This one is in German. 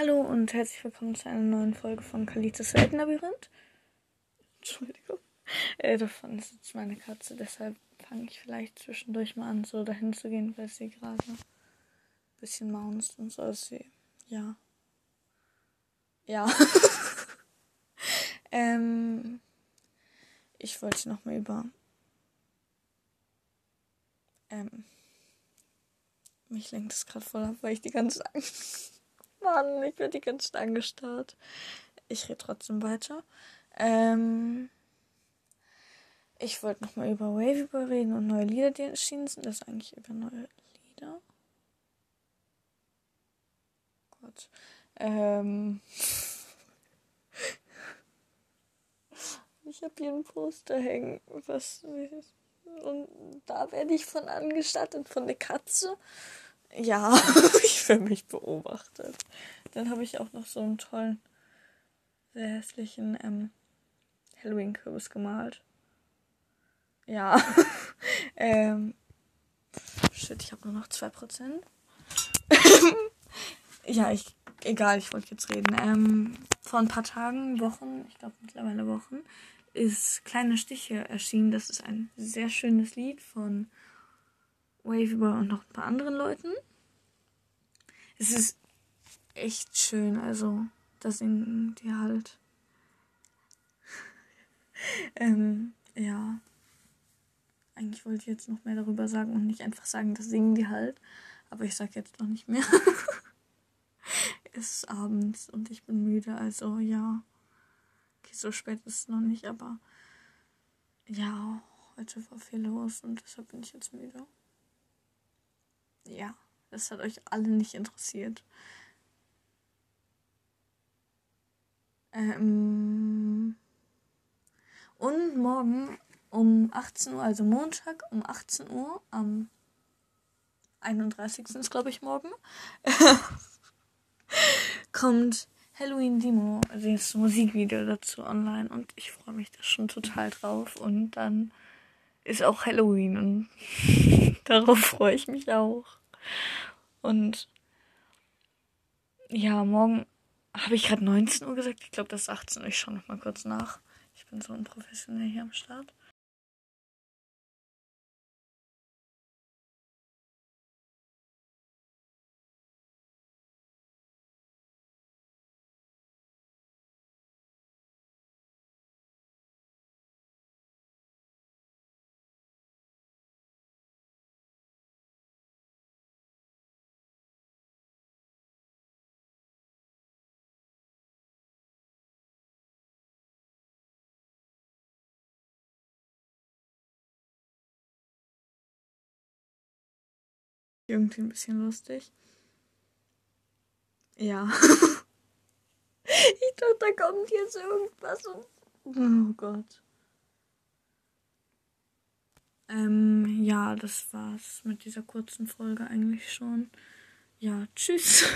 Hallo und herzlich willkommen zu einer neuen Folge von Kalitas Weltenlabyrinth. Entschuldigung. Äh, davon ist jetzt meine Katze, deshalb fange ich vielleicht zwischendurch mal an, so dahin zu gehen, weil sie gerade ein bisschen maunzt und so. Also sie, ja. Ja. ähm, ich wollte nochmal über. Ähm, mich lenkt es gerade voll ab, weil ich die ganze Angst. Mann, ich werde die ganze Zeit angestarrt. Ich rede trotzdem weiter. Ähm, ich wollte nochmal über Wave überreden und neue Lieder, die erschienen sind. Das ist eigentlich über neue Lieder. Gott. Ähm. ich habe hier ein Poster hängen. Was. Und da werde ich von angestattet, von der Katze. Ja, ich fühle mich beobachtet. Dann habe ich auch noch so einen tollen, sehr hässlichen ähm, Halloween-Kürbis gemalt. Ja. ähm, shit, ich habe nur noch 2%. ja, ich. Egal, ich wollte jetzt reden. Ähm, vor ein paar Tagen, Wochen, ich glaube mittlerweile Wochen, ist Kleine Stiche erschienen. Das ist ein sehr schönes Lied von Waveber und noch ein paar anderen Leuten. Es ist echt schön, also da singen die halt. ähm, ja. Eigentlich wollte ich jetzt noch mehr darüber sagen und nicht einfach sagen, das singen die halt. Aber ich sag jetzt noch nicht mehr. es ist abends und ich bin müde, also ja. Okay, so spät ist es noch nicht, aber ja, heute war viel los und deshalb bin ich jetzt müde. Ja, das hat euch alle nicht interessiert. Ähm und morgen um 18 Uhr, also Montag um 18 Uhr, am 31. ist glaube ich morgen, kommt Halloween Demo, also das Musikvideo dazu online und ich freue mich da schon total drauf und dann ist auch Halloween und darauf freue ich mich auch. Und ja, morgen habe ich gerade 19 Uhr gesagt. Ich glaube, das ist 18 Uhr. Ich schaue noch mal kurz nach. Ich bin so unprofessionell hier am Start. Irgendwie ein bisschen lustig. Ja. ich dachte, da kommt jetzt irgendwas und. Oh Gott. Ähm, ja, das war's mit dieser kurzen Folge eigentlich schon. Ja, tschüss.